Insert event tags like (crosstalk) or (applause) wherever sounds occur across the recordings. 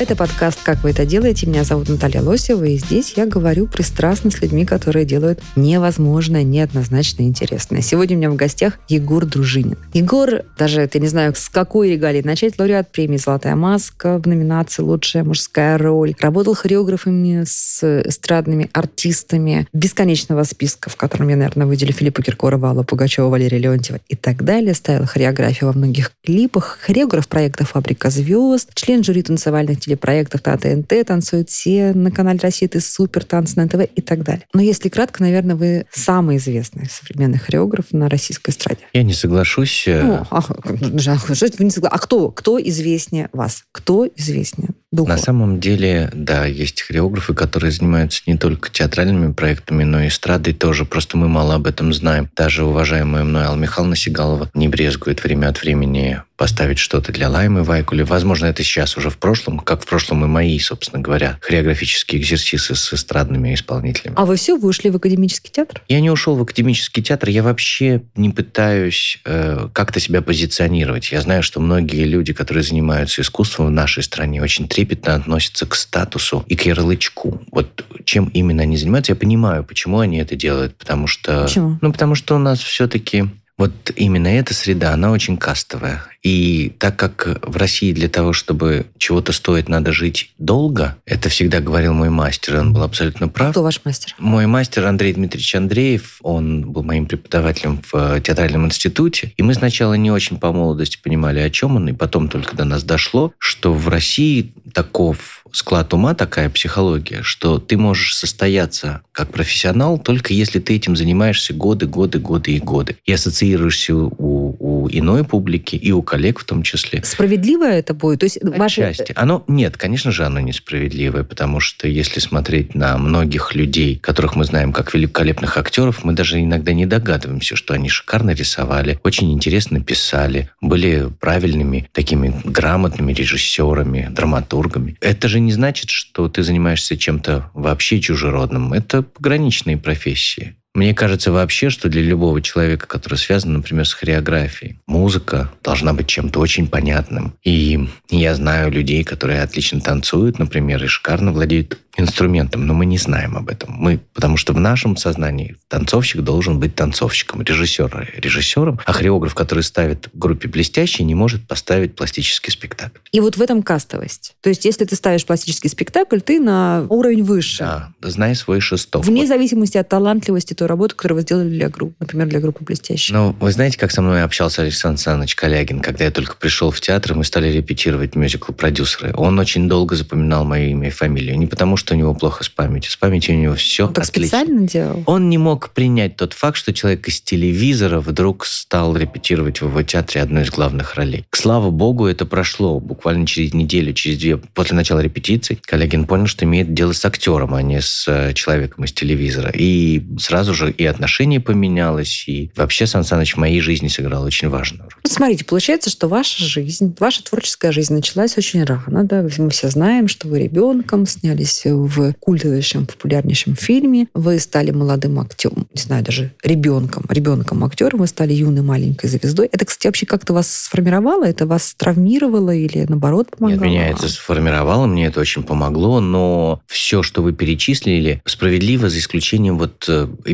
Это подкаст «Как вы это делаете?». Меня зовут Наталья Лосева, и здесь я говорю пристрастно с людьми, которые делают невозможное, неоднозначно интересное. Сегодня у меня в гостях Егор Дружинин. Егор, даже это не знаю, с какой регалии начать, лауреат премии «Золотая маска» в номинации «Лучшая мужская роль». Работал хореографами с эстрадными артистами бесконечного списка, в котором я, наверное, выделю Филиппа Киркорова, Аллу Пугачева, Валерия Леонтьева и так далее. Ставил хореографию во многих клипах. Хореограф проекта «Фабрика звезд», член жюри танцевальных телепроектов на ТНТ, «Танцуют все», на канале России «Ты супер», «Танцы на ТВ» и так далее. Но если кратко, наверное, вы самый известный современный хореограф на российской эстраде. Я не соглашусь. э, Ну, а, это вы не согла- а кто? Кто известнее вас? Кто известнее? Духова. На самом деле, да, есть хореографы, которые занимаются не только театральными проектами, но и эстрадой тоже. Просто мы мало об этом знаем. Даже уважаемая мной Алла Михайловна Сигалова не брезгует время от времени поставить что-то для Лаймы Вайкули. Возможно, это сейчас уже в прошлом, как в прошлом и мои, собственно говоря, хореографические экзерсисы с эстрадными исполнителями. А вы все, вы ушли в академический театр? Я не ушел в академический театр, я вообще не пытаюсь э, как-то себя позиционировать. Я знаю, что многие люди, которые занимаются искусством в нашей стране, очень трепетно относятся к статусу и к ярлычку. Вот чем именно они занимаются, я понимаю, почему они это делают, потому что... Почему? Ну, потому что у нас все-таки вот именно эта среда, она очень кастовая. И так как в России для того, чтобы чего-то стоить, надо жить долго, это всегда говорил мой мастер, он был абсолютно прав. Кто ваш мастер? Мой мастер Андрей Дмитриевич Андреев, он был моим преподавателем в э, театральном институте. И мы сначала не очень по молодости понимали, о чем он, и потом только до нас дошло, что в России таков склад ума, такая психология, что ты можешь состояться как профессионал только если ты этим занимаешься годы, годы, годы и годы. И ассоциируешься у, у иной публики, и у коллег в том числе. Справедливо это будет? То есть ваши... Отчасти. Оно, нет, конечно же, оно несправедливое, потому что если смотреть на многих людей, которых мы знаем как великолепных актеров, мы даже иногда не догадываемся, что они шикарно рисовали, очень интересно писали, были правильными, такими грамотными режиссерами, драматургами. Это же не значит, что ты занимаешься чем-то вообще чужеродным. Это пограничные профессии. Мне кажется вообще, что для любого человека, который связан, например, с хореографией, музыка должна быть чем-то очень понятным. И я знаю людей, которые отлично танцуют, например, и шикарно владеют инструментом, но мы не знаем об этом. Мы, потому что в нашем сознании танцовщик должен быть танцовщиком, режиссер режиссером, а хореограф, который ставит в группе блестящий, не может поставить пластический спектакль. И вот в этом кастовость. То есть если ты ставишь пластический спектакль, ты на уровень выше. Да, знай свой шесток. Вне Вот. зависимости от талантливости той работы, которую вы сделали для группы, например, для группы «Блестящий». Ну, вы знаете, как со мной общался Александр Александрович Калягин, когда я только пришел в театр, мы стали репетировать мюзикл «Продюсеры». Он очень долго запоминал мое имя и фамилию. Не потому, что у него плохо с памятью. С памятью у него все Он так отлично. специально делал? Он не мог принять тот факт, что человек из телевизора вдруг стал репетировать в его театре одну из главных ролей. К слава богу, это прошло буквально через неделю, через две после начала репетиций. Калягин понял, что имеет дело с актером, а не с э, человеком из телевизора. И сразу же и отношение поменялось, и вообще Сан Саныч в моей жизни сыграл очень важную роль. Смотрите, получается, что ваша жизнь, ваша творческая жизнь началась очень рано, да? Мы все знаем, что вы ребенком снялись в культовейшем, популярнейшем фильме, вы стали молодым актером, не знаю, даже ребенком, ребенком актером, вы стали юной маленькой звездой. Это, кстати, вообще как-то вас сформировало? Это вас травмировало или, наоборот, помогало? Нет, меня это сформировало, мне это очень помогло, но все, что вы перечислили, справедливо, за исключением вот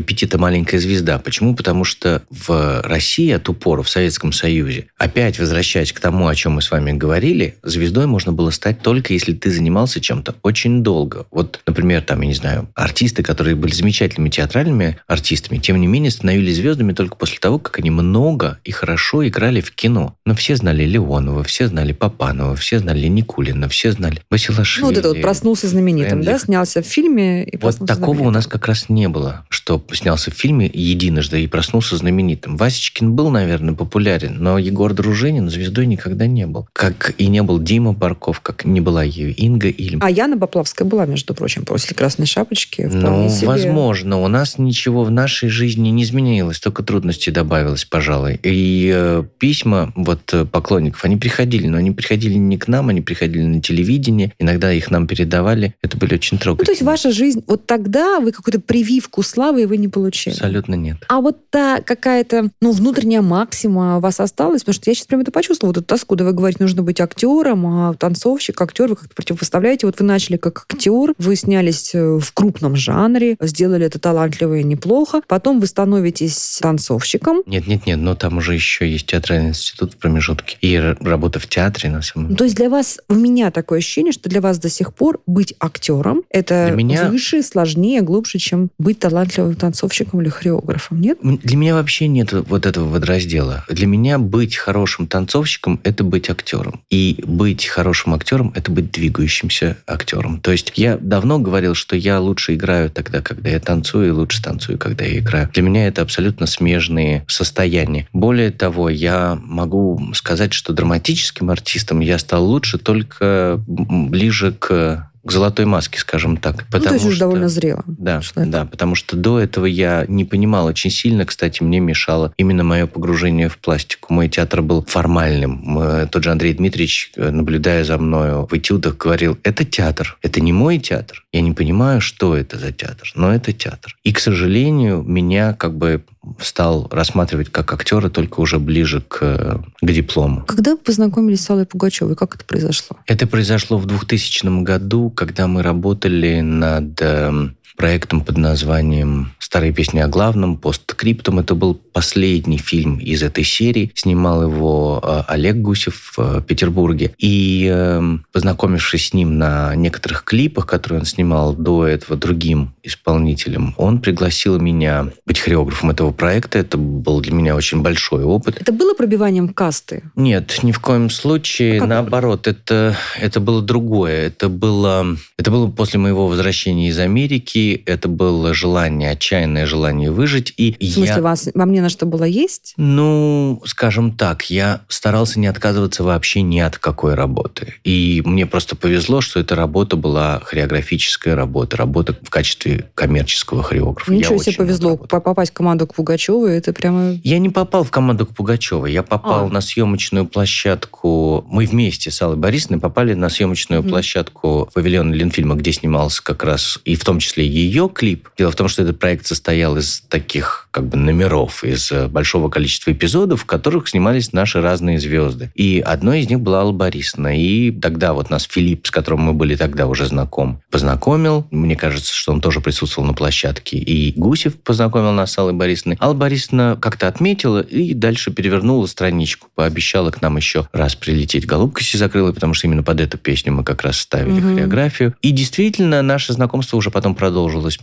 эпитета «маленькая звезда». Почему? Потому что в России от упора, в Советском Союзе, опять возвращаясь к тому, о чем мы с вами говорили, звездой можно было стать только если ты занимался чем-то очень долго. Вот, например, там, я не знаю, артисты, которые были замечательными театральными артистами, тем не менее становились звездами только после того, как они много и хорошо играли в кино. Но все знали Леонова, все знали Папанова, все знали Никулина, все знали Басилашвили. Ну, вот это вот проснулся знаменитым, да? Френдлих. Снялся в фильме и Вот такого у знаменитым. нас как раз не было, что снялся в фильме единожды и проснулся знаменитым. Васечкин был, наверное, популярен, но Егор Дружинин звездой никогда не был. Как и не был Дима Барков, как не была ее Инга Ильм. А Яна Поплавская была, между прочим, после «Красной шапочки». Ну, себе. возможно. У нас ничего в нашей жизни не изменилось, только трудностей добавилось, пожалуй. И э, письма вот э, поклонников, они приходили, но они приходили не к нам, они приходили на телевидение, иногда их нам передавали. Это были очень Ну, трогательные. то есть ваша жизнь, вот тогда вы какую-то прививку славы вы не получили. Абсолютно нет. А вот та какая-то, ну, внутренняя максима у вас осталась? Потому что я сейчас прям это почувствовала, вот эту тоску. Да вы говорите, нужно быть актером, а танцовщик, актер, вы как-то противопоставляете. Вот вы начали как актер, вы снялись э, в крупном жанре, сделали это талантливо и неплохо. Потом вы становитесь танцовщиком. Нет, нет, нет, но там уже еще есть театральный институт в промежутке. И работа в театре, на самом Ну. То есть для вас, у меня такое ощущение, что для вас до сих пор быть актером это Для меня- выше, сложнее, глубже, чем быть талантливым танцовщиком или хореографом, нет? Для меня вообще нет вот этого водораздела. Для меня быть хорошим танцовщиком – это быть актером. И быть хорошим актером – это быть двигающимся актером. То есть я давно говорил, что я лучше играю тогда, когда я танцую, и лучше танцую, когда я играю. Для меня это абсолютно смежные состояния. Более того, я могу сказать, что драматическим артистом я стал лучше только ближе к к золотой маске, скажем так. ну, то есть уже что- довольно зрело. да, Человек. да, потому что до этого я не понимал очень сильно, кстати, мне мешало именно мое погружение в пластику. Мой театр был формальным. Мы- Тот же Андрей Дмитриевич, э, наблюдая за мною в этюдах, говорил, это театр, это не мой театр. Я не понимаю, что это за театр, но это театр. И, к сожалению, меня как бы стал рассматривать как актера только уже ближе к, э, к диплому. Когда вы познакомились с Аллой Пугачевой, как это произошло? Это произошло в 2000 году, когда мы работали над эм, проектом под названием «Старые песни о главном», «Посткриптум». Это был последний фильм из этой серии. Снимал его э, Олег Гусев в Петербурге. И эм, познакомившись с ним на некоторых клипах, которые он снимал до этого другим исполнителем, он пригласил меня быть хореографом этого проекта. Это был для меня очень большой опыт. Это было пробиванием касты? Нет, ни в коем случае. А Наоборот, это, это было другое. Это было, это было после моего возвращения из Америки. Это было желание, отчаянное желание выжить. И В смысле, я, вас, вам не на что было есть? ну, скажем так, я старался не отказываться вообще ни от какой работы. И мне просто повезло, что эта работа была хореографическая работа, работа в качестве коммерческого хореографа. Я Ничего себе очень повезло попасть в команду к Пугачевой. Это прямо... Я не попал в команду к Пугачевой. Я попал А. на съемочную площадку. Мы вместе с Аллой Борисовной попали на съемочную Мгм. площадку павильона Ленфильма, где снимался как раз и в том числе ее клип. Дело в том, что этот проект состоял из таких как бы номеров, из э, большого количества эпизодов, в которых снимались наши разные звезды. И одной из них была Алла Борисовна. И тогда вот нас Филипп, с которым мы были тогда уже знаком, познакомил. Мне кажется, что он тоже присутствовал на площадке. И Гусев познакомил нас с Аллой Борисовной. Алла Борисовна как-то отметила и дальше перевернула страничку. Пообещала к нам еще раз прилететь. Голубка си закрыла, потому что именно под эту песню мы как раз ставили Мгм. хореографию. И действительно, наше знакомство уже потом продолжилось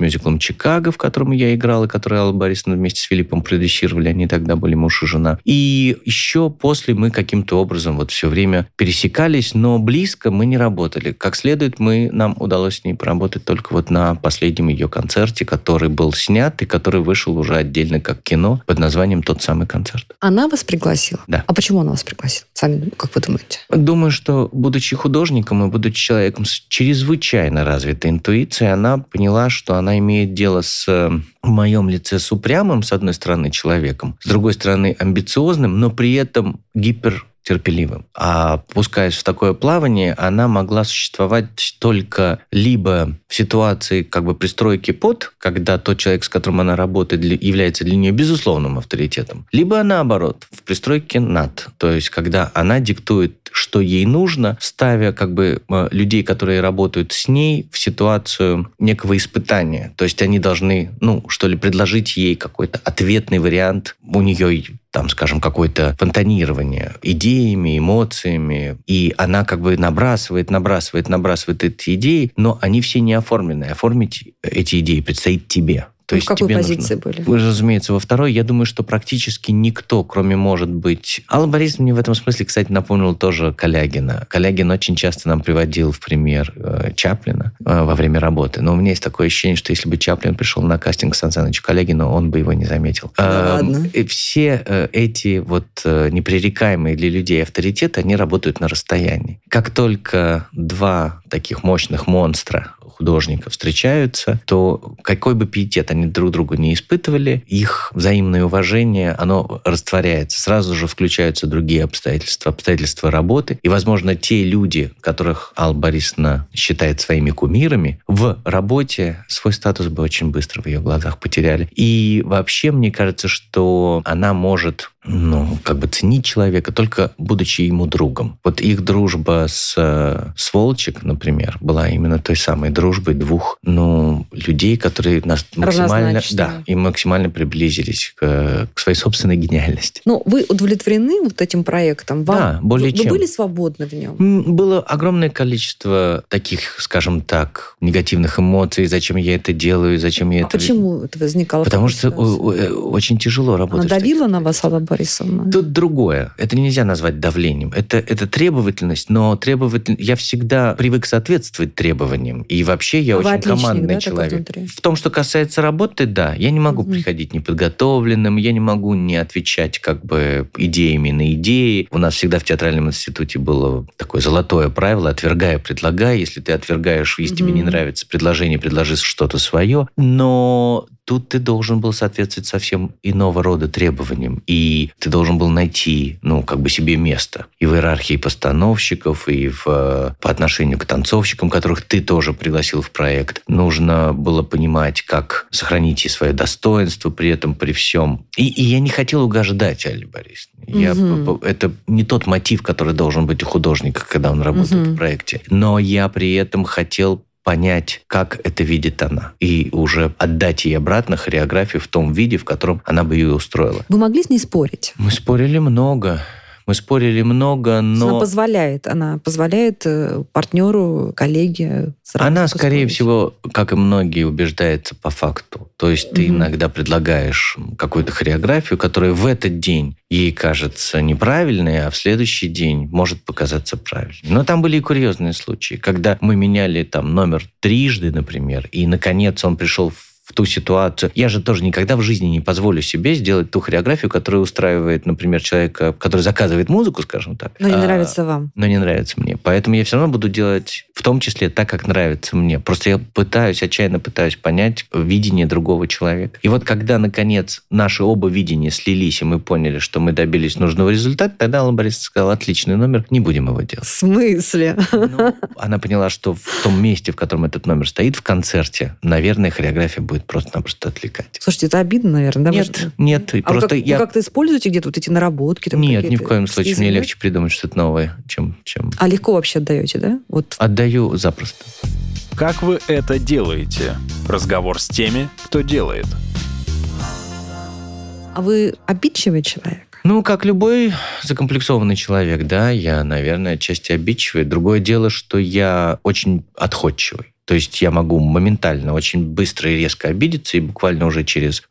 мюзиклом «Чикаго», в котором я играл, и который Алла Борисовна вместе с Филиппом продюсировали. Они тогда были муж и жена. И еще после мы каким-то образом вот все время пересекались, но близко мы не работали. Как следует, мы, нам удалось с ней поработать только вот на последнем ее концерте, который был снят и который вышел уже отдельно как кино под названием «Тот самый концерт». Она вас пригласила? Да. А почему она вас пригласила? Сами, как вы думаете? Думаю, что, будучи художником и будучи человеком с чрезвычайно развитой интуицией, она поняла, что она имеет дело с э, в моем лице с упрямым, с одной стороны, человеком, с другой стороны, амбициозным, но при этом гипер терпеливым. А пускаясь в такое плавание, она могла существовать только либо в ситуации как бы пристройки под, когда тот человек, с которым она работает, является для нее безусловным авторитетом, либо наоборот, в пристройке над, то есть когда она диктует, что ей нужно, ставя как бы э, людей, которые работают с ней, в ситуацию некого испытания. То есть они должны, ну, что ли, предложить ей какой-то ответный вариант. У нее там, скажем, какое-то фонтанирование идеями, эмоциями, и она как бы набрасывает, набрасывает, набрасывает эти идеи, но они все не оформлены. Оформить эти идеи предстоит тебе. То Ну, есть в какой тебе позиции нужно- были? Разумеется, во второй, я думаю, что практически никто, кроме, может быть... Алла Борисовна мне в этом смысле, кстати, напомнил тоже Калягина. Калягин очень часто нам приводил в пример э, Чаплина э, во время работы. Но у меня есть такое ощущение, что если бы Чаплин пришел на кастинг к Сан Санычу Калягину, он бы его не заметил. Да Эм, ладно? и все э, эти вот э, непререкаемые для людей авторитеты, они работают на расстоянии. Как только два таких мощных монстра художника встречаются, то какой бы пиетет они друг другу не испытывали, их взаимное уважение, оно растворяется. Сразу же включаются другие обстоятельства, обстоятельства работы. И, возможно, те люди, которых Алла Борисовна считает своими кумирами, в работе свой статус бы очень быстро в ее глазах потеряли. И вообще, мне кажется, что она может ну, как бы ценить человека, только будучи ему другом. Вот их дружба с, э, с Волчек, например, была именно той самой дружбой двух, ну, людей, которые нас максимально, да, и максимально приблизились к, к своей собственной гениальности. Ну, вы удовлетворены вот этим проектом? Вам, Да, более вы, вы чем. были свободны в нем? Было огромное количество таких, скажем так, негативных эмоций, зачем я это делаю, зачем я А это... почему это возникало? Потому что ситуации? э, очень тяжело Она работать. таких давила на вас, Борисовна? Тут другое. Это нельзя назвать давлением. Это, это требовательность, но требователь... я всегда привык соответствовать требованиям. И вообще я вы очень отличник, командный да, человек. В том, что касается работы, да. Я не могу Мгм. приходить неподготовленным, я не могу не отвечать как бы идеями на идеи. У нас всегда в театральном институте было такое золотое правило «отвергая, предлагай». Если ты отвергаешь, если тебе не нравится предложение, предложи что-то свое. Но тут ты должен был соответствовать совсем иного рода требованиям. И ты должен был найти, ну, как бы себе место. И в иерархии постановщиков, и в, э, по отношению к танцовщикам, которых ты тоже пригласил в проект. Нужно было понимать, как сохранить и свое достоинство при этом, при всем. И, и я не хотел угождать Али Борисовне. Я, п- это не тот мотив, который должен быть у художника, когда он работает Мгм. в проекте. Но я при этом хотел понять, как это видит она. И уже отдать ей обратно хореографию в том виде, в котором она бы ее устроила. Вы могли с ней спорить? Мы спорили много. Мы спорили много, Она но... позволяет, она позволяет э, партнеру, коллеге Она, скорее всего, как и многие, убеждается по факту. То есть ты иногда предлагаешь какую-то хореографию, которая в этот день ей кажется неправильной, а в следующий день может показаться правильной. Но там были и курьезные случаи, когда мы меняли там номер трижды, например, и, наконец, он пришел в в ту ситуацию. Я же тоже никогда в жизни не позволю себе сделать ту хореографию, которая устраивает, например, человека, который заказывает музыку, скажем так. Но не а, нравится вам. но не нравится мне. Поэтому я все равно буду делать в том числе так, как нравится мне. Просто я пытаюсь, отчаянно пытаюсь понять видение другого человека. И вот когда, наконец, наши оба видения слились, и мы поняли, что мы добились нужного результата, тогда Алла Борисовна сказала, отличный номер, не будем его В делать. смысле? Ну, она поняла, что в том месте, в котором этот номер стоит, в концерте, наверное, хореография будет просто-напросто отвлекать. Слушайте, это обидно, наверное, да? Нет, же- нет, А вы просто как- я... как-то используете где-то вот эти наработки? Там Нет, ни в коем случае. Мне легче придумать что-то новое, чем, чем... А легко вообще отдаете, да? Вот Отдаю запросто. Как вы это делаете? Разговор с теми, кто делает. А вы обидчивый человек? Ну, как любой закомплексованный человек, да, я, наверное, отчасти обидчивый. Другое дело, что я очень отходчивый. То есть я могу моментально, очень быстро и резко обидеться, и буквально уже через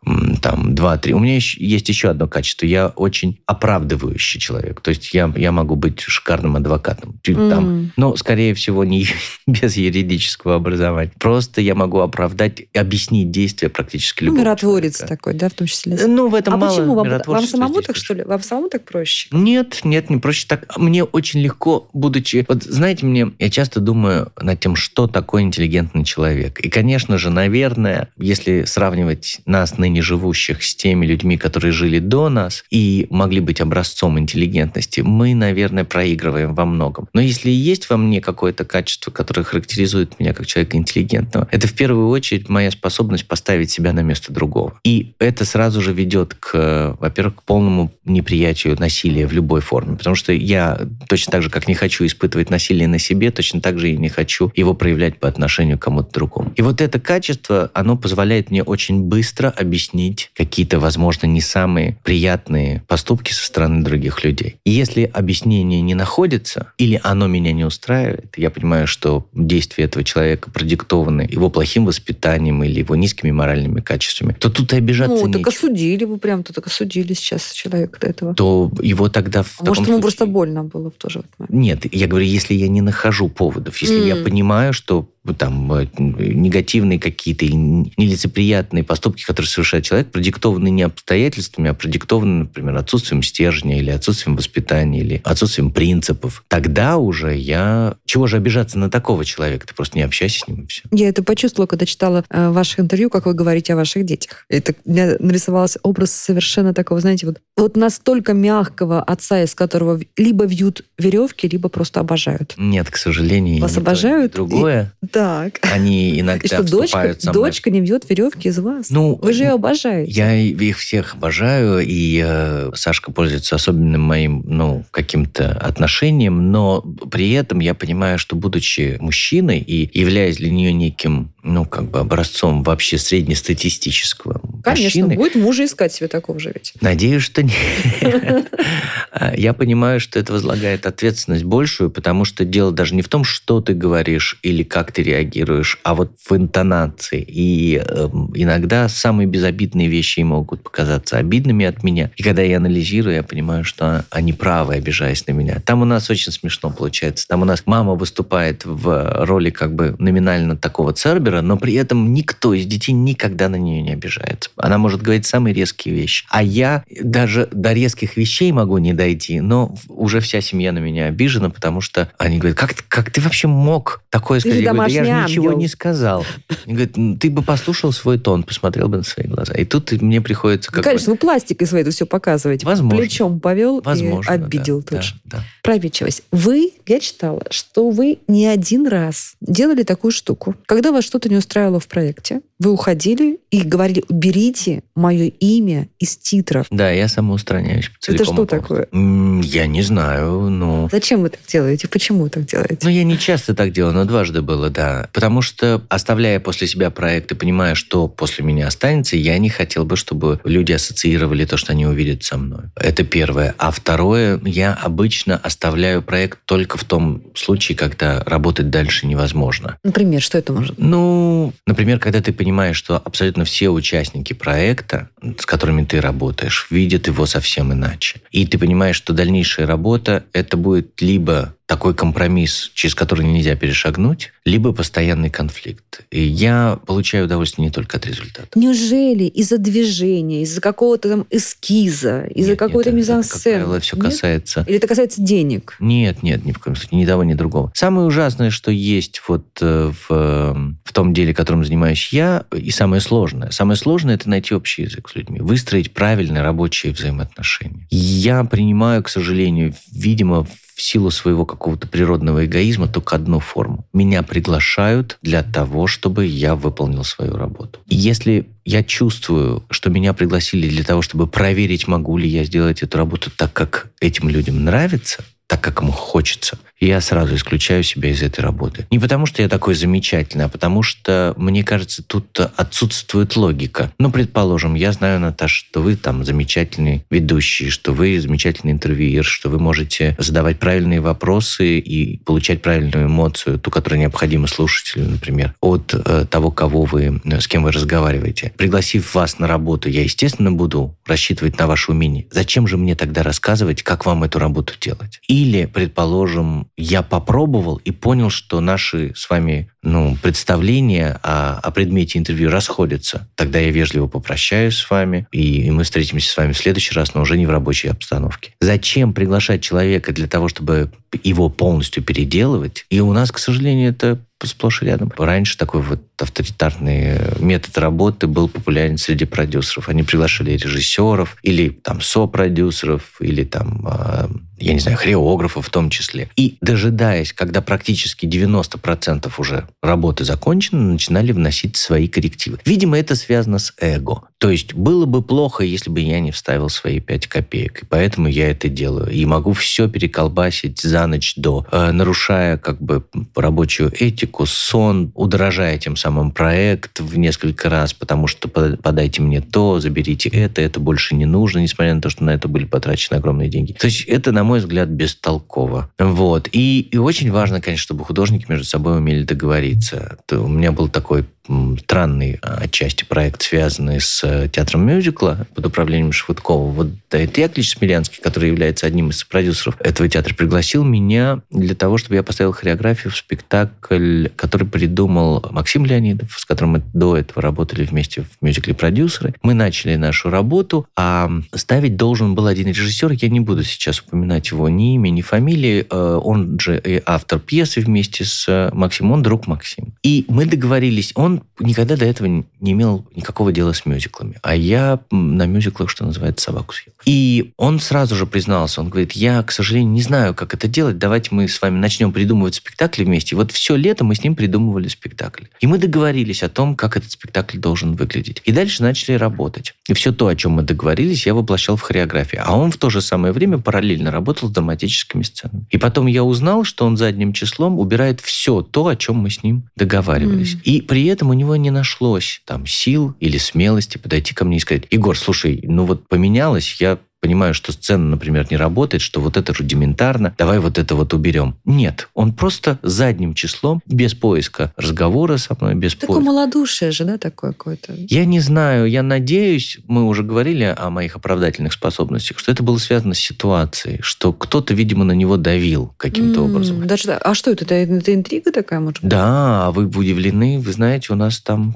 там 2-3... У меня еще- есть еще одно качество. Я очень оправдывающий человек. То есть я, я могу быть шикарным адвокатом. Чуть Там, но, скорее всего, не (laughs) без юридического образования. Просто я могу оправдать, объяснить действия практически Ну, любого миротворец человека. такой, да, в том числе. Ну, в этом а мало почему вам, вам самому так, что ли? Вам самому так проще? Нет, нет, не проще так. Мне очень легко, будучи... Вот знаете, мне я часто думаю над тем, что такое интеллигентный человек. И, конечно же, наверное, если сравнивать нас, ныне живущих, с теми людьми, которые жили до нас и могли быть образцом интеллигентности, мы, наверное, проигрываем во многом. Но если есть во мне какое-то качество, которое характеризует меня как человека интеллигентного, это в первую очередь моя способность поставить себя на место другого. И это сразу же ведет к, во-первых, к полному неприятию насилия в любой форме. Потому что я точно так же, как не хочу испытывать насилие на себе, точно так же и не хочу его проявлять по отношению отношению к кому-то другому. И вот это качество, оно позволяет мне очень быстро объяснить какие-то, возможно, не самые приятные поступки со стороны других людей. И если объяснение не находится, или оно меня не устраивает, я понимаю, что действия этого человека продиктованы его плохим воспитанием или его низкими моральными качествами, то тут и обижаться Ну, нечего. так осудили вы прям, то так осудили сейчас человека до этого. То его тогда в А Может, ему случае- просто больно было в тот же вот момент. Нет, я говорю, если я не нахожу поводов, если я М. понимаю, что там э, негативные какие-то или нелицеприятные поступки, которые совершает человек, продиктованы не обстоятельствами, а продиктованы, например, отсутствием стержня или отсутствием воспитания или отсутствием принципов, тогда уже я... Чего же обижаться на такого человека? Ты просто не общайся с ним и все. Я это почувствовала, когда читала э, ваше интервью, как вы говорите о ваших детях. Это меня нарисовался образ совершенно такого, знаете, вот, вот настолько мягкого отца, из которого либо вьют веревки, либо просто обожают. Нет, к сожалению, Вас ни то, ни обожают? Так. Они (laughs) иногда И что, дочка, вступают мной дочка не вьет веревки из вас? Ну, Вы же ее обожаете. Я их всех обожаю, и э, Сашка пользуется особенным моим, ну, каким-то отношением, но при этом я понимаю, что будучи мужчиной и являясь для нее неким, ну, как бы образцом вообще среднестатистического Конечно, мужчины, будет мужа искать себе такого же ведь. Надеюсь, что нет. (laughs) А, Я понимаю, что это возлагает ответственность большую, потому что дело даже не в том, что ты говоришь или как ты реагируешь, а вот в интонации. И эм, иногда самые безобидные вещи могут показаться обидными от меня. И когда я анализирую, я понимаю, что они правы, обижаясь на меня. Там у нас очень смешно получается. Там у нас мама выступает в роли как бы номинально такого цербера, но при этом никто из детей никогда на нее не обижается. Она может говорить самые резкие вещи. А я даже до резких вещей могу не дойти, но уже вся семья на меня обижена, потому что они говорят, как, ты- как ты вообще мог такое Ты сказать? Я говорю, «Да я же домашний ничего ангел». не сказал. Они говорят, «Ну, ты бы послушал свой тон, посмотрел бы на свои глаза. И тут мне приходится как бы- Конечно, вы пластикой своей это все показываете. Возможно. Плечом повел Возможно, и обидел да, тут да, да. Проветчивость. Вы, я читала, что вы не один раз делали такую штуку. Когда вас что-то не устраивало в проекте, вы уходили и говорили, уберите мое имя из титров. Да, я самоустраняюсь целиком. что и полностью. такое? Я не знаю, но... Зачем вы так делаете? Почему вы так делаете? Ну, я не часто так делаю, но дважды было, да. Потому что, оставляя после себя проект и понимая, что после меня останется, я не хотел бы, чтобы люди ассоциировали то, что они увидят со мной. Это первое. А второе, я обычно оставляю проект только в том случае, когда работать дальше невозможно. Например, что это может? Ну, например, когда ты понимаешь, что абсолютно все участники проекта, с которыми ты работаешь, видят его совсем иначе. И ты понимаешь, что дальнейшая работа – это будет либо такой компромисс, через который нельзя перешагнуть, либо постоянный конфликт. И я получаю удовольствие не только от результата. Неужели из-за движения, из-за какого-то там эскиза, из-за какой-то нет, это, как мизансцены? все Нет? касается Или это касается денег? Нет, нет, ни в коем случае, ни того, ни другого. Самое ужасное, что есть вот э, в, э, в том деле, которым занимаюсь я, и самое сложное. Самое сложное – это найти общий язык с людьми, выстроить правильные рабочие взаимоотношения. Я принимаю, к сожалению, видимо, силу своего какого-то природного эгоизма только одну форму. Меня приглашают для того, чтобы я выполнил свою работу. И если я чувствую, что меня пригласили для того, чтобы проверить, могу ли я сделать эту работу так, как этим людям нравится, так, как ему хочется, я сразу исключаю себя из этой работы. Не потому, что я такой замечательный, а потому что, мне кажется, тут отсутствует логика. Ну, предположим, я знаю, Наташа, что вы там замечательный ведущий, что вы замечательный интервьюер, что вы можете задавать правильные вопросы и получать правильную эмоцию, ту, которая необходима слушателю, например, от э, того, кого вы, э, с кем вы разговариваете. Пригласив вас на работу, я, естественно, буду рассчитывать на ваше умение. Зачем же мне тогда рассказывать, как вам эту работу делать? Или, предположим, я попробовал и понял, что наши с вами ну, представления о, о предмете интервью расходятся. Тогда я вежливо попрощаюсь с вами, и, и мы встретимся с вами в следующий раз, но уже не в рабочей обстановке. Зачем приглашать человека для того, чтобы его полностью переделывать? И у нас, к сожалению, это сплошь и рядом. Раньше такой вот авторитарный метод работы был популярен среди продюсеров. Они приглашали режиссеров или там сопродюсеров, или там, э, я не знаю, хореографов в том числе. И дожидаясь, когда практически 90% уже работы закончены, начинали вносить свои коррективы. Видимо, это связано с эго. То есть было бы плохо, если бы я не вставил свои 5 копеек. И поэтому я это делаю. И могу все переколбасить за ночь до, э, нарушая как бы рабочую этику, сон, удорожая тем самым проект в несколько раз, потому что подайте мне то, заберите это, это больше не нужно, несмотря на то, что на это были потрачены огромные деньги. То есть это, на мой взгляд, бестолково. Вот. И, и очень важно, конечно, чтобы художники между собой умели договориться. То у меня был такой странный а, отчасти проект, связанный с театром мюзикла под управлением Швыдкова. Вот Яковлевич Смелянский, который является одним из продюсеров этого театра, пригласил меня для того, чтобы я поставил хореографию в спектакль, который придумал Максим Леонидов, с которым мы до этого работали вместе в мюзикле «Продюсеры». Мы начали нашу работу, а ставить должен был один режиссер, я не буду сейчас упоминать его ни имя, ни фамилии, э, он же и автор пьесы вместе с Максимом, он друг Максим. И мы договорились, он никогда до этого не имел никакого дела с мюзиклами. А я на мюзиклах, что называется, собаку съел. И он сразу же признался, он говорит, я, к сожалению, не знаю, как это делать, давайте мы с вами начнем придумывать спектакли вместе. И вот все лето мы с ним придумывали спектакль. И мы договорились о том, как этот спектакль должен выглядеть. И дальше начали работать. И все то, о чем мы договорились, я воплощал в хореографии. А он в то же самое время параллельно работал с драматическими сценами. И потом я узнал, что он задним числом убирает все то, о чем мы с ним договаривались. Mm. И при этом у него не нашлось там сил или смелости подойти ко мне и сказать, Егор, слушай, ну вот поменялось, я понимаю, что сцена, например, не работает, что вот это рудиментарно, давай вот это вот уберем. Нет, он просто задним числом, без поиска разговора со мной, без Такое поиска. малодушие же, да, такое какое-то? Я не знаю, я надеюсь, мы уже говорили о моих оправдательных способностях, что это было связано с ситуацией, что кто-то, видимо, на него давил каким-то mm, образом. Даже, а что это? это? Это интрига такая, может быть? Да, вы удивлены, вы знаете, у нас там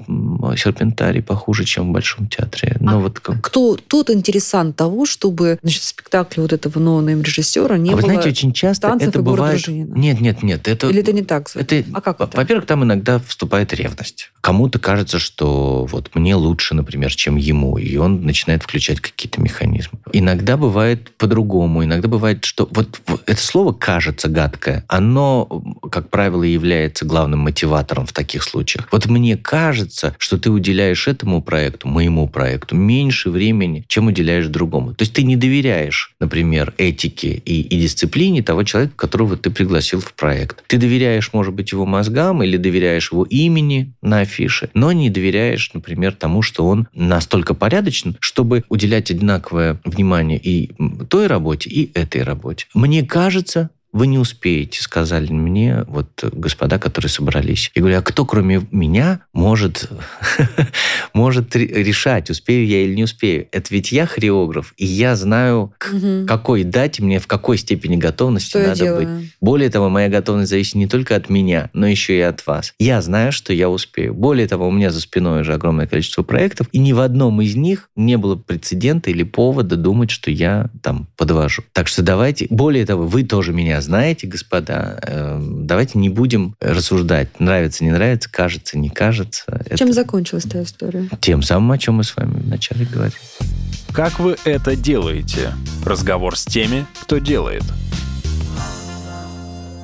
серпентарий похуже, чем в Большом театре. Но а вот как... кто тот интересант того, что чтобы значит, в спектакле вот этого нового режиссера не а было вы знаете, очень часто это бывает... Дружинина. Нет, нет, нет. Это... Или это не так? Это... А как это? Во-первых, там иногда вступает ревность. Кому-то кажется, что вот мне лучше, например, чем ему, и он начинает включать какие-то механизмы. Иногда бывает по-другому. Иногда бывает, что вот это слово «кажется» гадкое, оно, как правило, является главным мотиватором в таких случаях. Вот мне кажется, что ты уделяешь этому проекту, моему проекту, меньше времени, чем уделяешь другому. То есть ты не доверяешь, например, этике и, и дисциплине того человека, которого ты пригласил в проект. Ты доверяешь, может быть, его мозгам или доверяешь его имени на афише, но не доверяешь, например, тому, что он настолько порядочен, чтобы уделять одинаковое внимание и той работе, и этой работе. Мне кажется, вы не успеете, сказали мне вот господа, которые собрались. Я говорю, а кто кроме меня может, (laughs) может решать, успею я или не успею? Это ведь я хореограф, и я знаю, к какой дате мне в какой степени готовности что надо быть. Более того, моя готовность зависит не только от меня, но еще и от вас. Я знаю, что я успею. Более того, у меня за спиной уже огромное количество проектов, и ни в одном из них не было прецедента или повода думать, что я там подвожу. Так что давайте, более того, вы тоже меня знаете, господа, э, давайте не будем рассуждать, нравится, не нравится, кажется, не кажется. Чем Это... закончилась та история? Тем самым, о чем мы с вами вначале говорили. Как вы это делаете? Разговор с теми, кто делает –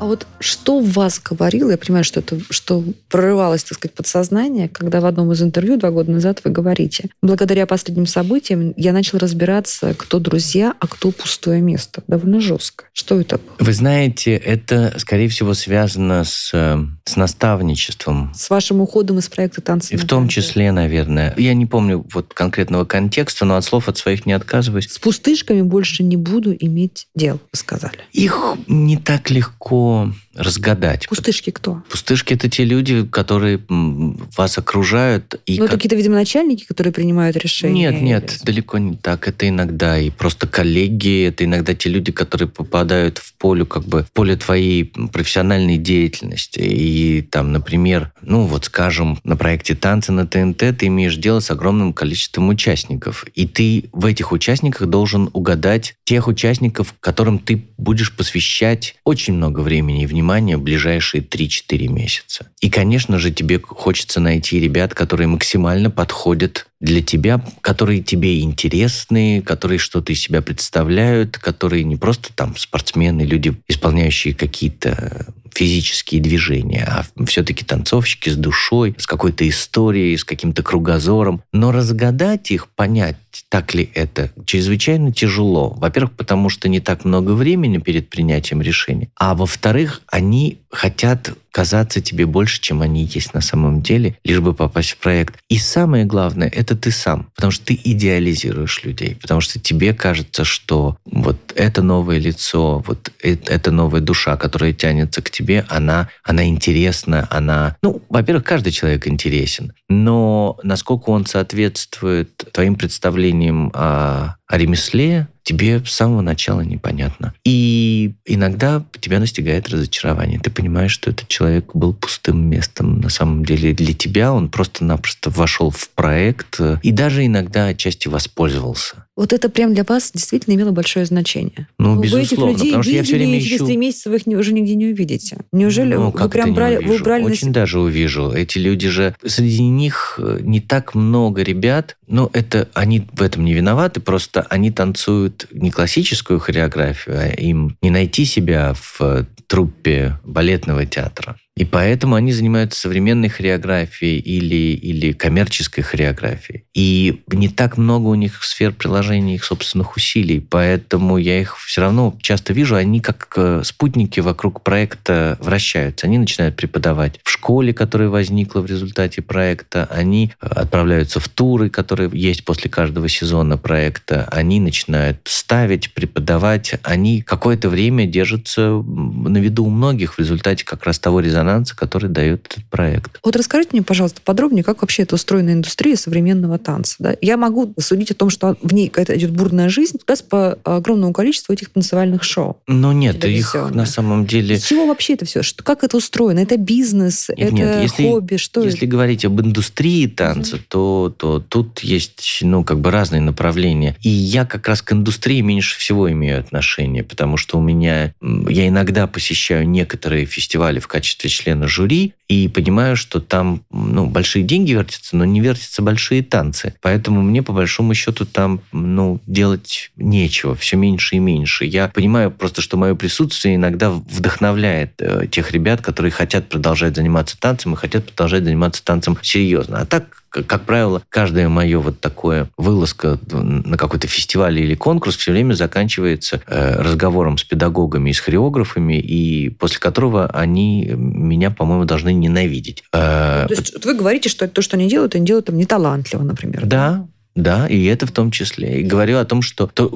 а вот что в вас говорило, я понимаю, что это что прорывалось, так сказать, подсознание, когда в одном из интервью два года назад вы говорите, благодаря последним событиям я начал разбираться, кто друзья, а кто пустое место. Довольно жестко. Что это было? Вы знаете, это, скорее всего, связано с, э, с наставничеством. С вашим уходом из проекта «Танцы И в том числе, наверное. Я не помню вот конкретного контекста, но от слов от своих не отказываюсь. С пустышками больше не буду иметь дел, вы сказали. Их не так легко разгадать. Пустышки кто? Пустышки – это те люди, которые вас окружают. И ну, как... это какие-то, видимо, начальники, которые принимают решения? Нет, нет, или... далеко не так. Это иногда и просто коллеги, это иногда те люди, которые попадают в поле, как бы, в поле твоей профессиональной деятельности. И там, например, ну вот скажем, на проекте «Танцы на ТНТ» ты имеешь дело с огромным количеством участников. И ты в этих участниках должен угадать тех участников, которым ты будешь посвящать очень много времени времени и внимания в ближайшие 3-4 месяца. И, конечно же, тебе хочется найти ребят, которые максимально подходят для тебя, которые тебе интересны, которые что-то из себя представляют, которые не просто там спортсмены, люди, исполняющие какие-то физические движения, а все-таки танцовщики с душой, с какой-то историей, с каким-то кругозором. Но разгадать их, понять, так ли это, чрезвычайно тяжело. Во-первых, потому что не так много времени перед принятием решения. А во-вторых, они хотят казаться тебе больше, чем они есть на самом деле, лишь бы попасть в проект. И самое главное, это ты сам, потому что ты идеализируешь людей, потому что тебе кажется, что вот это новое лицо, вот эта новая душа, которая тянется к тебе, она, она интересна, она... Ну, во-первых, каждый человек интересен, но насколько он соответствует твоим представлениям о, о ремесле, тебе с самого начала непонятно. И иногда тебя настигает разочарование. Ты понимаешь, что этот человек был пустым местом на самом деле для тебя. Он просто-напросто вошел в проект и даже иногда отчасти воспользовался. Вот это прям для вас действительно имело большое значение. Ну, вы безусловно, этих людей потому что я все время и через ищу... три месяца вы их уже нигде не увидите. Неужели Ну, вы прям брали, вы брали на Очень себя- даже увижу. Эти люди же... Среди них э, не так много ребят. Но это они в этом не виноваты. Просто они танцуют не классическую хореографию, а им не найти себя в э, труппе балетного театра. И поэтому они занимаются современной хореографией или, или коммерческой хореографией. И не так много у них сфер приложения их собственных усилий. Поэтому я их все равно часто вижу. Они как э, спутники вокруг проекта вращаются. Они начинают преподавать в школе, которая возникла в результате проекта. Они э, отправляются в туры, которые есть после каждого сезона проекта. Они начинают ставить, преподавать. Они какое-то время держатся на виду у многих в результате как раз того резонанса, который дает этот проект. Вот расскажите мне, пожалуйста, подробнее, как вообще это устроена индустрия современного танца. Да? Я могу судить о том, что в ней какая-то идет бурная жизнь, как раз по огромному количеству этих танцевальных шоу. Но нет, их на самом деле... С чего вообще это все? Что, как это устроено? Это бизнес? Нет, это нет, если- хобби? Что Если это? говорить об индустрии танца, то, то тут есть ну, как бы разные направления. И я как раз к индустрии меньше всего имею отношение, потому что у меня... Я иногда посещаю некоторые фестивали в качестве члена жюри и понимаю, что там ну, большие деньги вертятся, но не вертятся большие танцы. Поэтому мне, по большому счету, там ну, делать нечего, все меньше и меньше. Я понимаю просто, что мое присутствие иногда вдохновляет э, тех ребят, которые хотят продолжать заниматься танцем и хотят продолжать заниматься танцем серьезно. А так как правило, каждое мое вот такое вылазка на какой-то фестиваль или конкурс все время заканчивается э, разговором с педагогами и с хореографами, и после которого они меня, по-моему, должны ненавидеть. Э, То есть вот вы говорите, что то, что они делают, они делают там неталантливо, например. да, да, и это в том числе. И говорю о том, что то,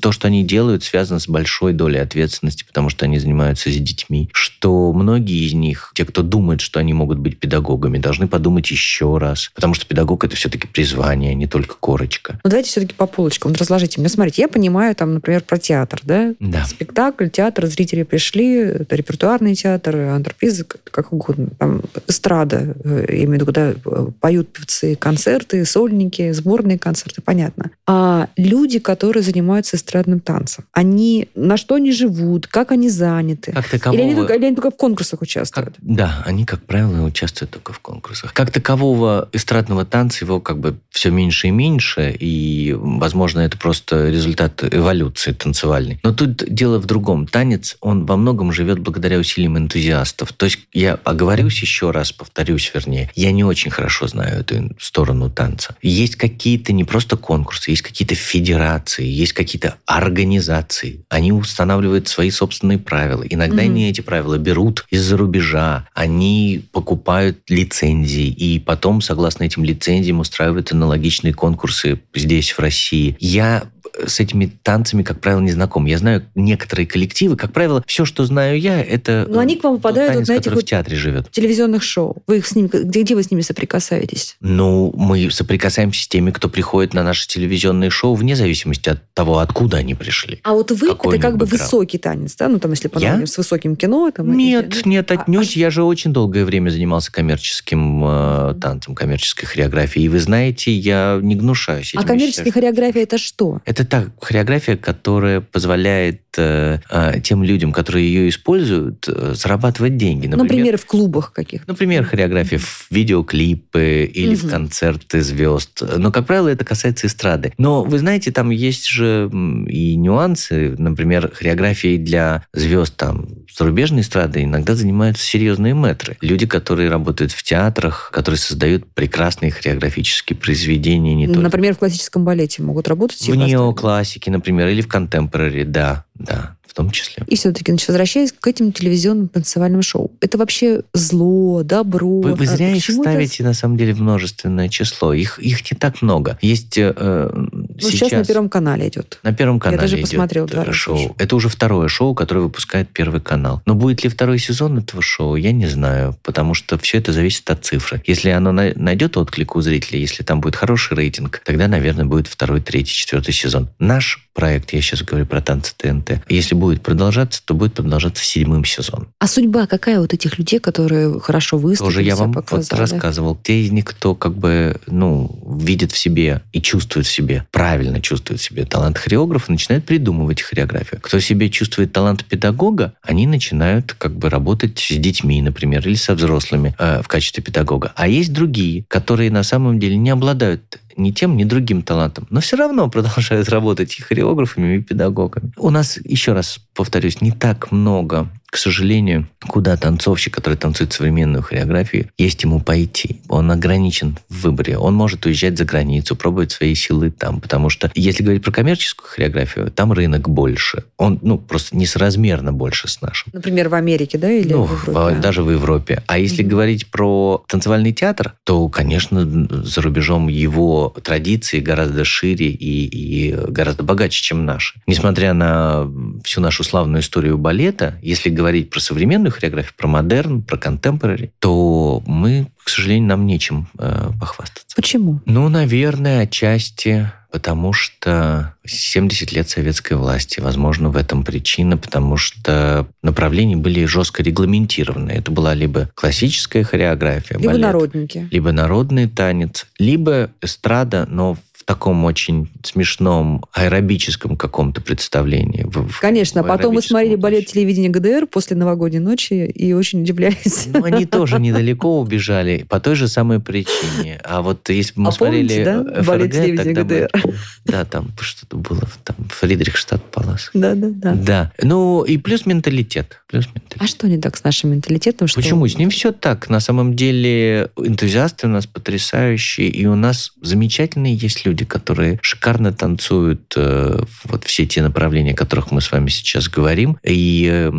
то, что они делают, связано с большой долей ответственности, потому что они занимаются с детьми. Что многие из них, те, кто думает, что они могут быть педагогами, должны подумать еще раз. Потому что педагог это все-таки призвание, а не только корочка. Но давайте все-таки по полочкам. Вот разложите мне. Смотрите, я понимаю, там, например, про театр, да? Да. Спектакль, театр, зрители пришли, это репертуарный театр, антрепризы, как- как угодно. Там эстрада, э, я имею в виду, когда э, поют певцы, концерты, сольники, сборные концерты, понятно. А люди, которые занимаются эстрадным танцем, они на что они живут, как они заняты? Как такового... Или они, только, или они только в конкурсах Как- участвуют? да, они, как правило, участвуют только в конкурсах. Как такового эстрадного танца его как бы все меньше и меньше, и, возможно, это просто результат эволюции танцевальной. Но тут дело в другом. Танец, он во многом живет благодаря усилиям энтузиастов. То есть я оговорюсь еще раз, повторюсь, вернее, я не очень хорошо знаю эту сторону танца. Есть какие-то не просто конкурсы, есть какие-то федерации, есть какие-то организации. Они устанавливают свои собственные правила. Иногда Мгм. они эти правила берут из-за рубежа. Они покупают лицензии и потом, согласно этим лицензиям, устраивают аналогичные конкурсы здесь, в России. Я с этими танцами, как правило, не знаком. Я знаю некоторые коллективы. Как правило, все, что знаю я, это Но они к вам попадают вот танец, на этих который вот в театре живет. телевизионных шоу. Вы их с ними, где, где вы с ними соприкасаетесь? Ну, мы соприкасаемся с теми, кто приходит на наши телевизионные шоу, вне зависимости от того, откуда они пришли. А вот вы Какой это как бы бэкграунд? высокий танец, да? Ну, там, если Я? по с высоким кино. Там, Нет, или- нет, А- отнюдь. а Я же очень долгое время занимался коммерческим э, танцем, коммерческой хореографией. И вы знаете, я не гнушаюсь А этим. коммерческая Я считаю, хореография это что? что Это Это так, хореография, которая позволяет э, э, тем людям, которые ее используют, э, зарабатывать деньги. Например, Например в клубах каких-то. Например, хореография в видеоклипы или угу. в концерты звезд. Но, как правило, это касается эстрады. Но, вы знаете, там есть же и нюансы. Например, хореографии для звезд там зарубежной эстрады иногда занимаются серьезные метры. Люди, которые работают в театрах, которые создают прекрасные хореографические произведения. Не Например, только. в классическом балете могут работать? В неоклассике, например, или в контемпорари, да, да в том числе. И все-таки, значит, возвращаясь к этим телевизионным танцевальным шоу. Это вообще зло, добро? Вы, вы зря их ставите, это... на самом деле, в множественное число. Их, их не так много. Есть э, ну, сейчас... сейчас на Первом канале идет. На Первом канале Я даже посмотрел два раза шоу. Уже. Это уже второе шоу, которое выпускает Первый канал. Но будет ли второй сезон этого шоу, я не знаю, потому что все это зависит от цифры. Если оно найдет отклик у зрителей, если там будет хороший рейтинг, тогда, наверное, будет второй, третий, четвертый сезон. Наш проект, я сейчас говорю про танцы ТНТ, если будет продолжаться, то будет продолжаться седьмым сезоном. А судьба какая вот этих людей, которые хорошо выступили, Тоже я вам показали? вот рассказывал. Те из них, кто как бы, ну, видит в себе и чувствует в себе, правильно чувствует себе талант хореографа, начинает придумывать хореографию. Кто себе чувствует талант педагога, они начинают как бы работать с детьми, например, или со взрослыми э, в качестве педагога. А есть другие, которые на самом деле не обладают ни тем, ни другим талантом, но все равно продолжают (laughs) работать и хореографами, и педагогами. У нас, еще раз повторюсь, не так много к сожалению, куда танцовщик, который танцует современную хореографию, есть ему пойти. Он ограничен в выборе. Он может уезжать за границу, пробовать свои силы там, потому что, если говорить про коммерческую хореографию, там рынок больше. Он, ну, просто несоразмерно больше с нашим. Например, в Америке, да, или ну, в Европе? даже в Европе. А если mm-hmm. говорить про танцевальный театр, то, конечно, за рубежом его традиции гораздо шире и, и гораздо богаче, чем наши. Несмотря на всю нашу славную историю балета, если говорить про современную хореографию, про модерн, про контемпорари, то мы, к сожалению, нам нечем э, похвастаться. Почему? Ну, наверное, отчасти потому что 70 лет советской власти. Возможно, в этом причина, потому что направления были жестко регламентированы. Это была либо классическая хореография, либо балет, народники, либо народный танец, либо эстрада, но в таком очень смешном аэробическом каком-то представлении. В, Конечно, в потом мы смотрели балет телевидения ГДР после новогодней ночи и очень удивлялись. Ну, они тоже недалеко убежали по той же самой причине. А вот если бы мы а смотрели помните, да? ФРГ, балет телевидения ГДР. Мы, да, там что-то было, там Фридрихштадт Палас. Да, да, да. Да. Ну, и плюс менталитет. Плюс менталитет. А что не так с нашим менталитетом? Что... Почему? С ним все так. На самом деле энтузиасты у нас потрясающие, и у нас замечательные есть люди, люди, которые шикарно танцуют э, вот все те направления, о которых мы с вами сейчас говорим. И, э,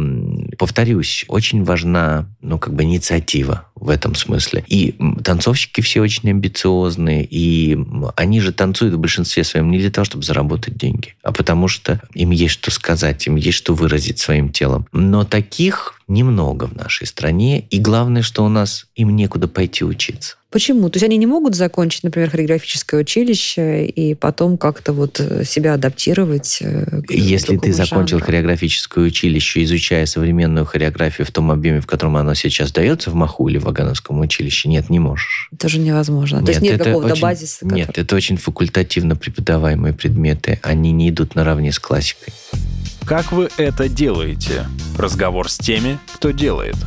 повторюсь, очень важна, ну, как бы инициатива в этом смысле. И танцовщики все очень амбициозные, и они же танцуют в большинстве своем не для того, чтобы заработать деньги, а потому что им есть что сказать, им есть что выразить своим телом. Но таких немного в нашей стране, и главное, что у нас им некуда пойти учиться. Почему? То есть они не могут закончить, например, хореографическое училище и потом как-то вот э, себя адаптировать? Э, к Если ты закончил жанру? хореографическое училище, изучая современную хореографию в том объеме, в котором она сейчас дается в Маху или в Вагановском училище, нет, не можешь. Это же невозможно. Нет, То есть нет какого-то очень, базиса? Который... Нет, это очень факультативно преподаваемые предметы. Они не идут наравне с классикой. Как вы это делаете? Разговор с теми, кто делает –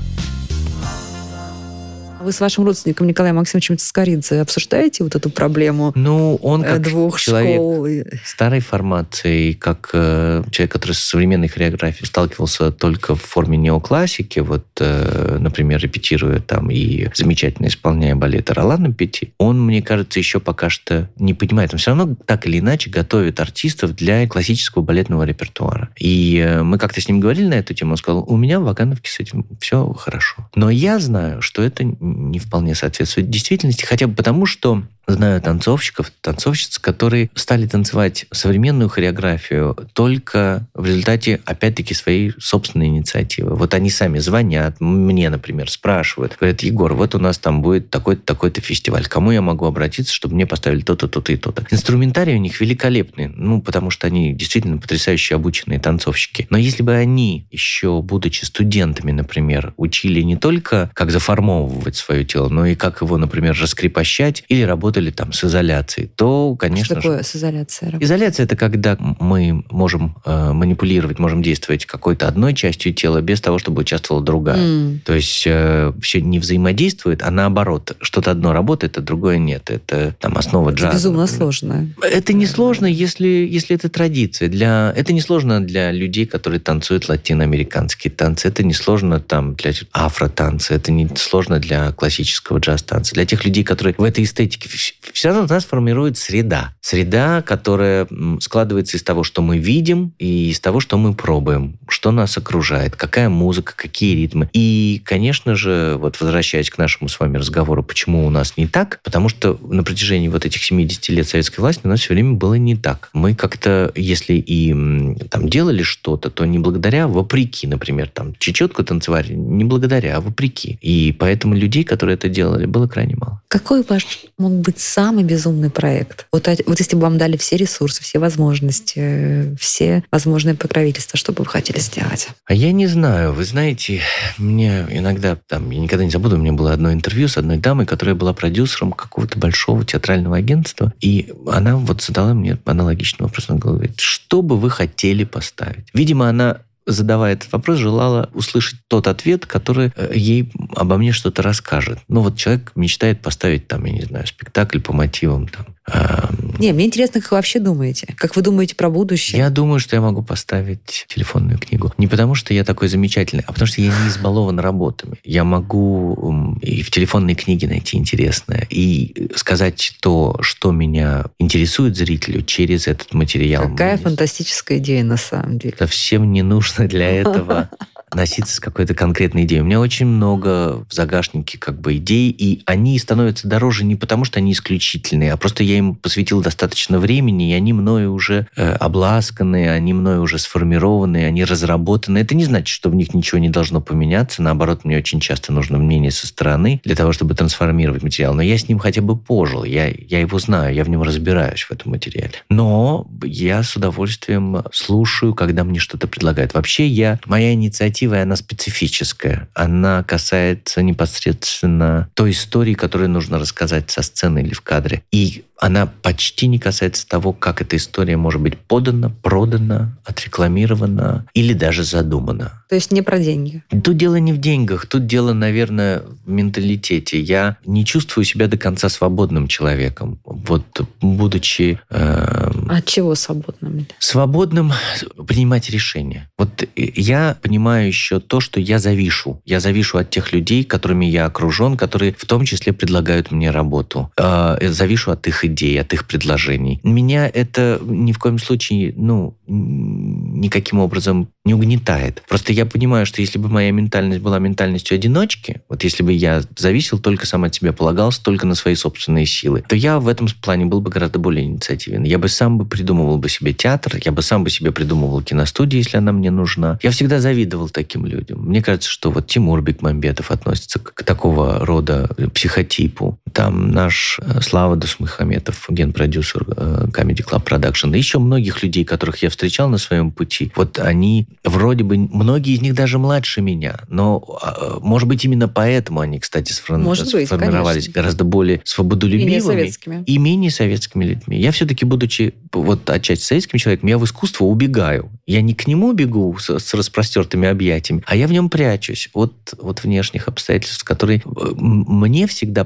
вы с вашим родственником Николаем Максимовичем Цискоридзе обсуждаете вот эту проблему ну, он э, как двух человек школ? старой формации, как э, человек, который с современной хореографией сталкивался только в форме неоклассики, вот, э, например, репетируя там и замечательно исполняя балеты Ролана Пяти, он, мне кажется, еще пока что не понимает. Он все равно так или иначе готовит артистов для классического балетного репертуара. И э, мы как-то с ним говорили на эту тему, он сказал, у меня в Вагановке с этим все хорошо. Но я знаю, что это не вполне соответствует действительности, хотя бы потому, что знаю танцовщиков, танцовщиц, которые стали танцевать современную хореографию только в результате, опять-таки, своей собственной инициативы. Вот они сами звонят, мне, например, спрашивают, говорят, Егор, вот у нас там будет такой-то, такой-то фестиваль, кому я могу обратиться, чтобы мне поставили то-то, то-то и то-то. Инструментарий у них великолепный, ну, потому что они действительно потрясающе обученные танцовщики. Но если бы они еще, будучи студентами, например, учили не только, как заформовывать свое тело, но и как его, например, раскрепощать, или работали там с изоляцией, то, конечно Что такое же... с изоляцией? Изоляция – это когда мы можем э, манипулировать, можем действовать какой-то одной частью тела без того, чтобы участвовала другая. М. То есть э, все не взаимодействует, а наоборот, что-то одно работает, а другое нет. Это там основа Это джаза. безумно сложно. Это не сложно, если, если это традиция. Для, это не сложно для людей, которые танцуют латиноамериканские танцы. Это не сложно там, для афро-танца. Это не сложно для классического джаз-танца. Для тех людей, которые в этой эстетике... Все равно у нас формирует среда. Среда, которая складывается из того, что мы видим, и из того, что мы пробуем, что нас окружает, какая музыка, какие ритмы. И, конечно же, вот возвращаясь к нашему с вами разговору, почему у нас не так, потому что на протяжении вот этих 70 лет советской власти у нас все время было не так. Мы как-то, если и там делали что-то, то не благодаря, а вопреки, например, там чечетку танцевали, не благодаря, а вопреки. И поэтому людей, которые это делали, было крайне мало. Какой ваш мог быть самый безумный проект? Вот, вот если бы вам дали все ресурсы, все возможности, все возможные покровительства, что бы вы хотели сделать? А я не знаю, вы знаете, мне иногда, там, я никогда не забуду, у меня было одно интервью с одной дамой, которая была продюсером какого-то большого театрального агентства, и она вот задала мне аналогичный вопрос, она говорит, что бы вы хотели поставить? Видимо, она задавая этот вопрос, желала услышать тот ответ, который э, ей обо мне что-то расскажет. Ну вот человек мечтает поставить там, я не знаю, спектакль по мотивам там. Эм, Не, мне интересно, как вы вообще думаете? Как вы думаете про будущее? я думаю, что я могу поставить телефонную книгу. Не потому, что я такой замечательный, а потому, что я не избалован работами. Я могу и в телефонной книге найти интересное, и сказать то, что меня интересует зрителю через этот материал. Какая фантастическая идея на самом деле. Совсем не нужно для этого (laughs) носиться с какой-то конкретной идеей. У меня очень много в загашнике как бы идей, и они становятся дороже не потому, что они исключительные, а просто я им посвятил достаточно времени, и они мною уже э, обласканы, они мною уже сформированы, они разработаны. Это не значит, что в них ничего не должно поменяться. Наоборот, мне очень часто нужно мнение со стороны для того, чтобы трансформировать материал. Но я с ним хотя бы пожил, я, я его знаю, я в нем разбираюсь в этом материале. Но я с удовольствием слушаю, когда мне что-то предлагают. Вообще я, моя инициатива, она специфическая. Она касается непосредственно той истории, которую нужно рассказать со сцены или в кадре. И она почти не касается того, как эта история может быть подана, продана, отрекламирована или даже задумана. То есть не про деньги. Тут дело не в деньгах, тут дело, наверное, в менталитете. Я не чувствую себя до конца свободным человеком. Вот будучи эм, От чего свободным? свободным принимать решения. Вот э, я понимаю еще то, что я завишу. Я завишу от тех людей, которыми я окружен, которые в том числе предлагают мне работу. Э, Завишу от их идей, от их предложений. Меня это ни в коем случае, ну, никаким образом не угнетает. Просто я понимаю, что если бы моя ментальность была ментальностью одиночки, вот если бы я зависел только сам от себя, полагался только на свои собственные силы, то я в этом плане был бы гораздо более инициативен. Я бы сам бы придумывал бы себе театр, я бы сам бы себе придумывал киностудию, если она мне нужна. Я всегда завидовал таким людям. Мне кажется, что вот Тимур Бекмамбетов относится к, такого рода психотипу. Там наш э, Слава Дусмухаметов, генпродюсер э, Comedy Club Production, и еще многих людей, которых я встречал на своем пути, вот они вроде бы, многие из них даже младше меня, но, э, может быть, именно поэтому они, кстати, сформ- Может быть, сформировались конечно. гораздо более свободолюбивыми Менее советскими. и менее советскими людьми. Я все-таки, будучи вот отчасти советским человеком, я в искусство убегаю. Я не к нему бегу с, с распростертыми объятиями, а я в нем прячусь от, от внешних обстоятельств, которые мне всегда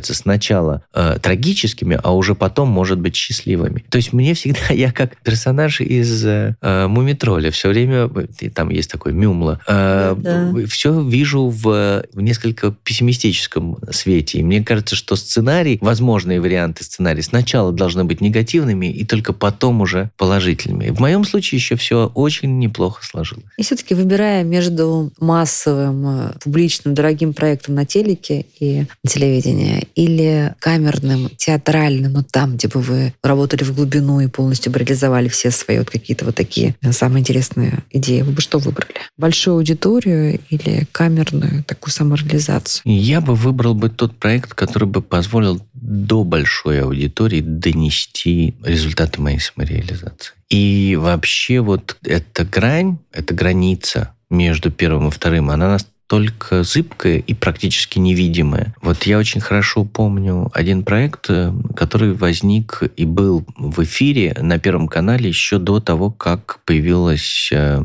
представляются сначала э, трагическими, а уже потом, может быть, счастливыми. То есть мне всегда, (laughs) я как персонаж из э, э, «Мумитроля», все время, и там есть такой Мюмла, э, Да. все вижу в, в несколько пессимистическом свете. И мне кажется, что сценарий, возможные варианты сценария сначала должны быть негативными, и только потом уже положительными. В моем случае еще все очень неплохо сложилось. И все-таки выбирая между массовым, э, публичным, дорогим проектом на телеке и на телевидении или камерным, театральным, но там, где бы вы работали в глубину и полностью бы реализовали все свои вот какие-то вот такие э, самые интересные идеи, вы бы что выбрали? Большую аудиторию или камерную такую самореализацию? Я бы выбрал бы тот проект, который бы позволил до большой аудитории донести результаты моей самореализации. И вообще вот эта грань, эта граница между первым и вторым, она нас настолько зыбкое и практически невидимое. Вот я очень хорошо помню один проект, э, который возник и был в эфире на Первом канале еще до того, как появилась э,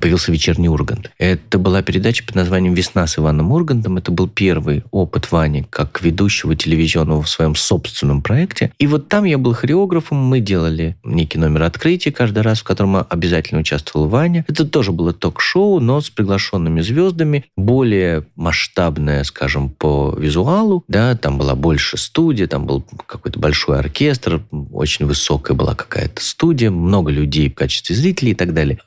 появился «Вечерний Ургант». Это была передача под названием «Весна с Иваном Ургантом». Это был первый опыт Вани как ведущего телевизионного в своем собственном проекте. И вот там я был хореографом, мы делали некий номер открытия каждый раз, в котором обязательно участвовал Ваня. Это тоже было ток-шоу, но с приглашенными звездами, более масштабное, скажем, по визуалу. Да, там была больше студия, там был какой-то большой оркестр, очень высокая была какая-то студия, много людей в качестве зрителей и так далее.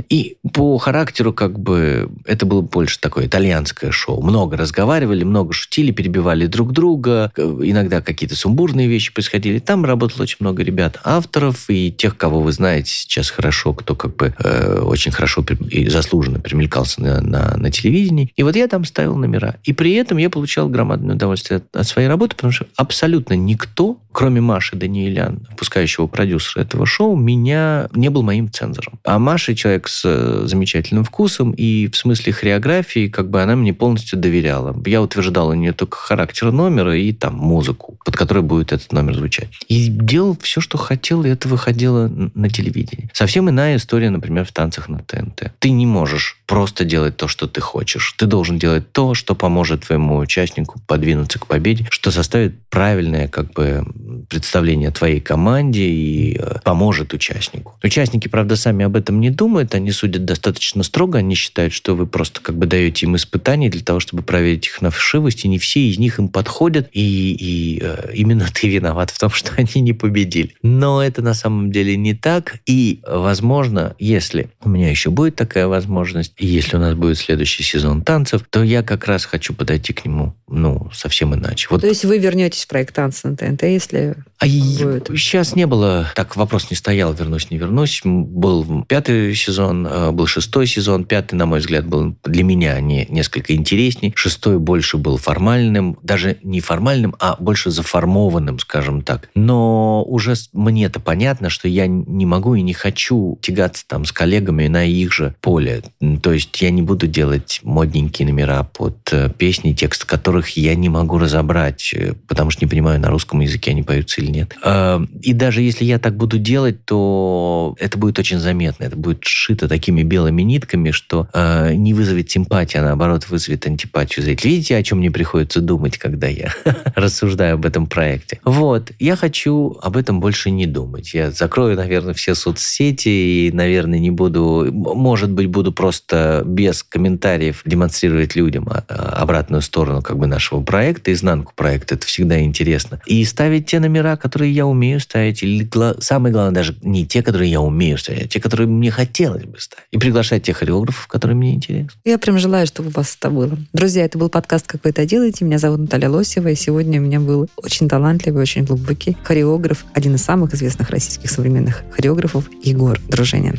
И по характеру как бы это было больше такое итальянское шоу. Много разговаривали, много шутили, перебивали друг друга. Иногда какие-то сумбурные вещи происходили. Там работало очень много ребят, авторов и тех, кого вы знаете сейчас хорошо, кто как бы э, очень хорошо и заслуженно примелькался на, на, на телевидении. И вот я там ставил номера. И при этом я получал громадное удовольствие от, от своей работы, потому что абсолютно никто, кроме Маши Даниэлян, пускающего продюсера этого шоу, меня не был моим цензором. А Маша человек человек с э, замечательным вкусом, и в смысле хореографии как бы она мне полностью доверяла. Я утверждал у нее только характер номера и там музыку, под которой будет этот номер звучать. И делал все, что хотел, и это выходило на телевидении. Совсем иная история, например, в танцах на ТНТ. Ты не можешь просто делать то, что ты хочешь. Ты должен делать то, что поможет твоему участнику подвинуться к победе, что составит правильное как бы представление твоей команде и э, поможет участнику. Участники, правда, сами об этом не думают, они судят достаточно строго, они считают, что вы просто как бы даете им испытания для того, чтобы проверить их на вшивость, и не все из них им подходят, и, и э, именно ты виноват в том, что (laughs) они не победили. Но это на самом деле не так, и, возможно, если у меня еще будет такая возможность, и если у нас будет следующий сезон танцев, то я как раз хочу подойти к нему, ну, совсем иначе. Вот. То есть вы вернетесь в проект танцы на ТНТ, если а будет? Сейчас не было, так вопрос не стоял, вернусь, не вернусь. Был пятый сезон, э, был шестой сезон. Пятый, на мой взгляд, был для меня не, несколько интересней. Шестой больше был формальным, даже не формальным, а больше заформованным, скажем так. Но уже мне-то понятно, что я не могу и не хочу тягаться там с коллегами на их же поле. То есть я не буду делать модненькие номера под э, песни, текст которых я не могу разобрать, э, потому что не понимаю, на русском языке они поются или нет. И даже если я так буду делать, то это будет очень заметно. Это будет сшито такими белыми нитками, что не вызовет симпатии, а наоборот вызовет антипатию зрителей. Видите, о чем мне приходится думать, когда я (laughs) рассуждаю об этом проекте? Вот. Я хочу об этом больше не думать. Я закрою, наверное, все соцсети и, наверное, не буду... Может быть, буду просто без комментариев демонстрировать людям а, обратную сторону как бы нашего проекта, изнанку проекта. Это всегда интересно. И ставить те номера, которые я умею ставить, или самое главное, даже не те, которые я умею ставить, а те, которые мне хотелось бы ставить. И приглашать тех хореографов, которые мне интересны. Я прям желаю, чтобы у вас это было. Друзья, это был подкаст «Как вы это делаете». Меня зовут Наталья Лосева, и сегодня у меня был очень талантливый, очень глубокий хореограф, один из самых известных российских современных хореографов Егор Дружинин.